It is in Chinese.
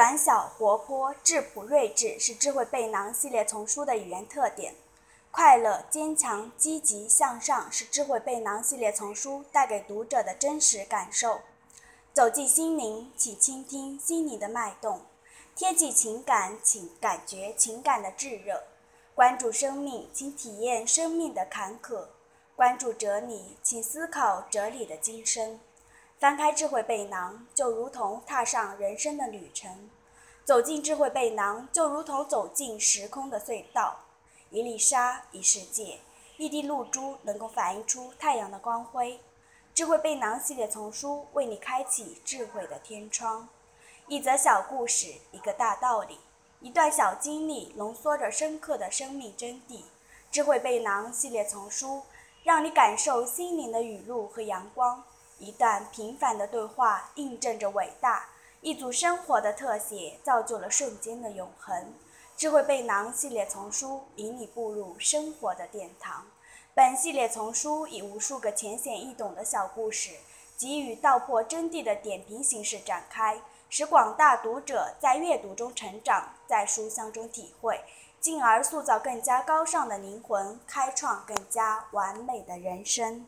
短小活泼、质朴睿智是智慧背囊系列丛书的语言特点。快乐、坚强、积极向上是智慧背囊系列丛书带给读者的真实感受。走进心灵，请倾听心灵的脉动；贴近情感，请感觉情感的炙热；关注生命，请体验生命的坎坷；关注哲理，请思考哲理的今生。翻开智慧背囊，就如同踏上人生的旅程；走进智慧背囊，就如同走进时空的隧道。一粒沙，一世界；一滴露珠，能够反映出太阳的光辉。智慧背囊系列丛书为你开启智慧的天窗。一则小故事，一个大道理，一段小经历，浓缩着深刻的生命真谛。智慧背囊系列丛书，让你感受心灵的雨露和阳光。一段平凡的对话，印证着伟大；一组生活的特写，造就了瞬间的永恒。智慧背囊系列丛书引你步入生活的殿堂。本系列丛书以无数个浅显易懂的小故事，给予道破真谛的点评形式展开，使广大读者在阅读中成长，在书香中体会，进而塑造更加高尚的灵魂，开创更加完美的人生。